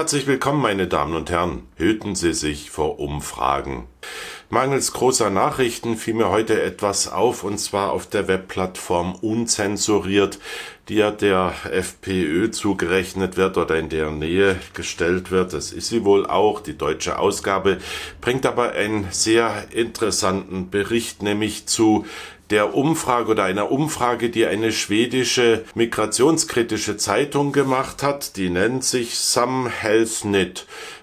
Herzlich willkommen, meine Damen und Herren. Hüten Sie sich vor Umfragen. Mangels großer Nachrichten fiel mir heute etwas auf, und zwar auf der Webplattform Unzensuriert, die ja der FPÖ zugerechnet wird oder in der Nähe gestellt wird. Das ist sie wohl auch. Die deutsche Ausgabe bringt aber einen sehr interessanten Bericht, nämlich zu der Umfrage oder einer Umfrage, die eine schwedische migrationskritische Zeitung gemacht hat. Die nennt sich Some.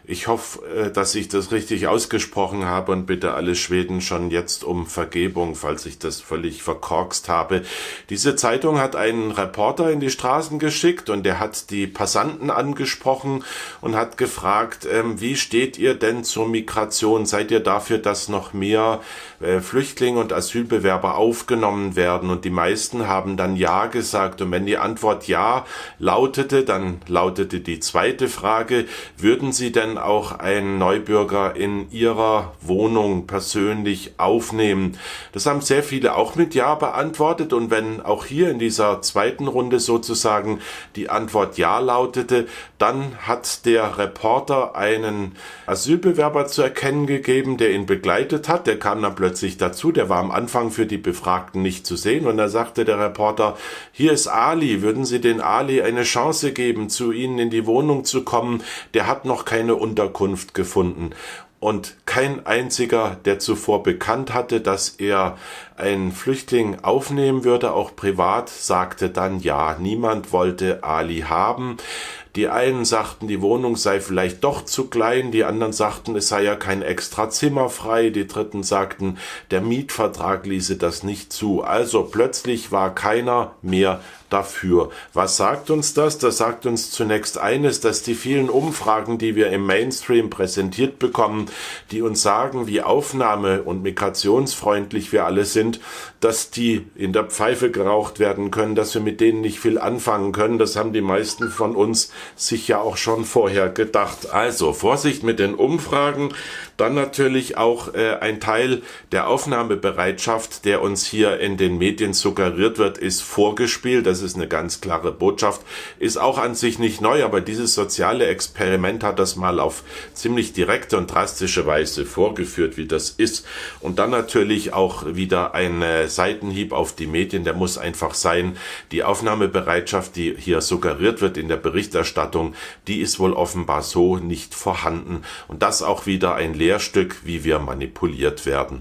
Ich hoffe, äh, dass ich das richtig ausgesprochen habe und bitte alle Schweden schon jetzt um Vergebung, falls ich das völlig verkorkst habe. Diese Zeitung hat einen Reporter in die Straßen geschickt und der hat die Passanten angesprochen und hat gefragt, ähm, wie steht ihr denn zur Migration? Seid ihr dafür, dass noch mehr äh, Flüchtlinge und Asylbewerber aufgenommen werden? Und die meisten haben dann Ja gesagt. Und wenn die Antwort Ja lautete, dann lautete die zweite Frage, würden Sie denn auch einen Neubürger in ihrer Wohnung persönlich aufnehmen. Das haben sehr viele auch mit Ja beantwortet und wenn auch hier in dieser zweiten Runde sozusagen die Antwort Ja lautete, dann hat der Reporter einen Asylbewerber zu erkennen gegeben, der ihn begleitet hat. Der kam dann plötzlich dazu, der war am Anfang für die Befragten nicht zu sehen und da sagte der Reporter, hier ist Ali, würden Sie den Ali eine Chance geben, zu Ihnen in die Wohnung zu kommen? Der hat noch keine Unterkunft gefunden und kein einziger, der zuvor bekannt hatte, dass er einen Flüchtling aufnehmen würde, auch privat, sagte dann ja. Niemand wollte Ali haben. Die einen sagten, die Wohnung sei vielleicht doch zu klein, die anderen sagten, es sei ja kein extra Zimmer frei, die dritten sagten, der Mietvertrag ließe das nicht zu. Also plötzlich war keiner mehr dafür. Was sagt uns das? Das sagt uns zunächst eines, dass die vielen Umfragen, die wir im Mainstream präsentiert bekommen, die uns sagen, wie aufnahme- und migrationsfreundlich wir alle sind, dass die in der Pfeife geraucht werden können, dass wir mit denen nicht viel anfangen können. Das haben die meisten von uns sich ja auch schon vorher gedacht. Also Vorsicht mit den Umfragen. Dann natürlich auch äh, ein Teil der Aufnahmebereitschaft, der uns hier in den Medien suggeriert wird, ist vorgespielt. Das ist eine ganz klare Botschaft. Ist auch an sich nicht neu, aber dieses soziale Experiment hat das mal auf ziemlich direkte und drastische Weise vorgeführt, wie das ist. Und dann natürlich auch wieder ein äh, Seitenhieb auf die Medien. Der muss einfach sein. Die Aufnahmebereitschaft, die hier suggeriert wird in der Berichterstattung, die ist wohl offenbar so nicht vorhanden. Und das auch wieder ein Lehrstück, wie wir manipuliert werden.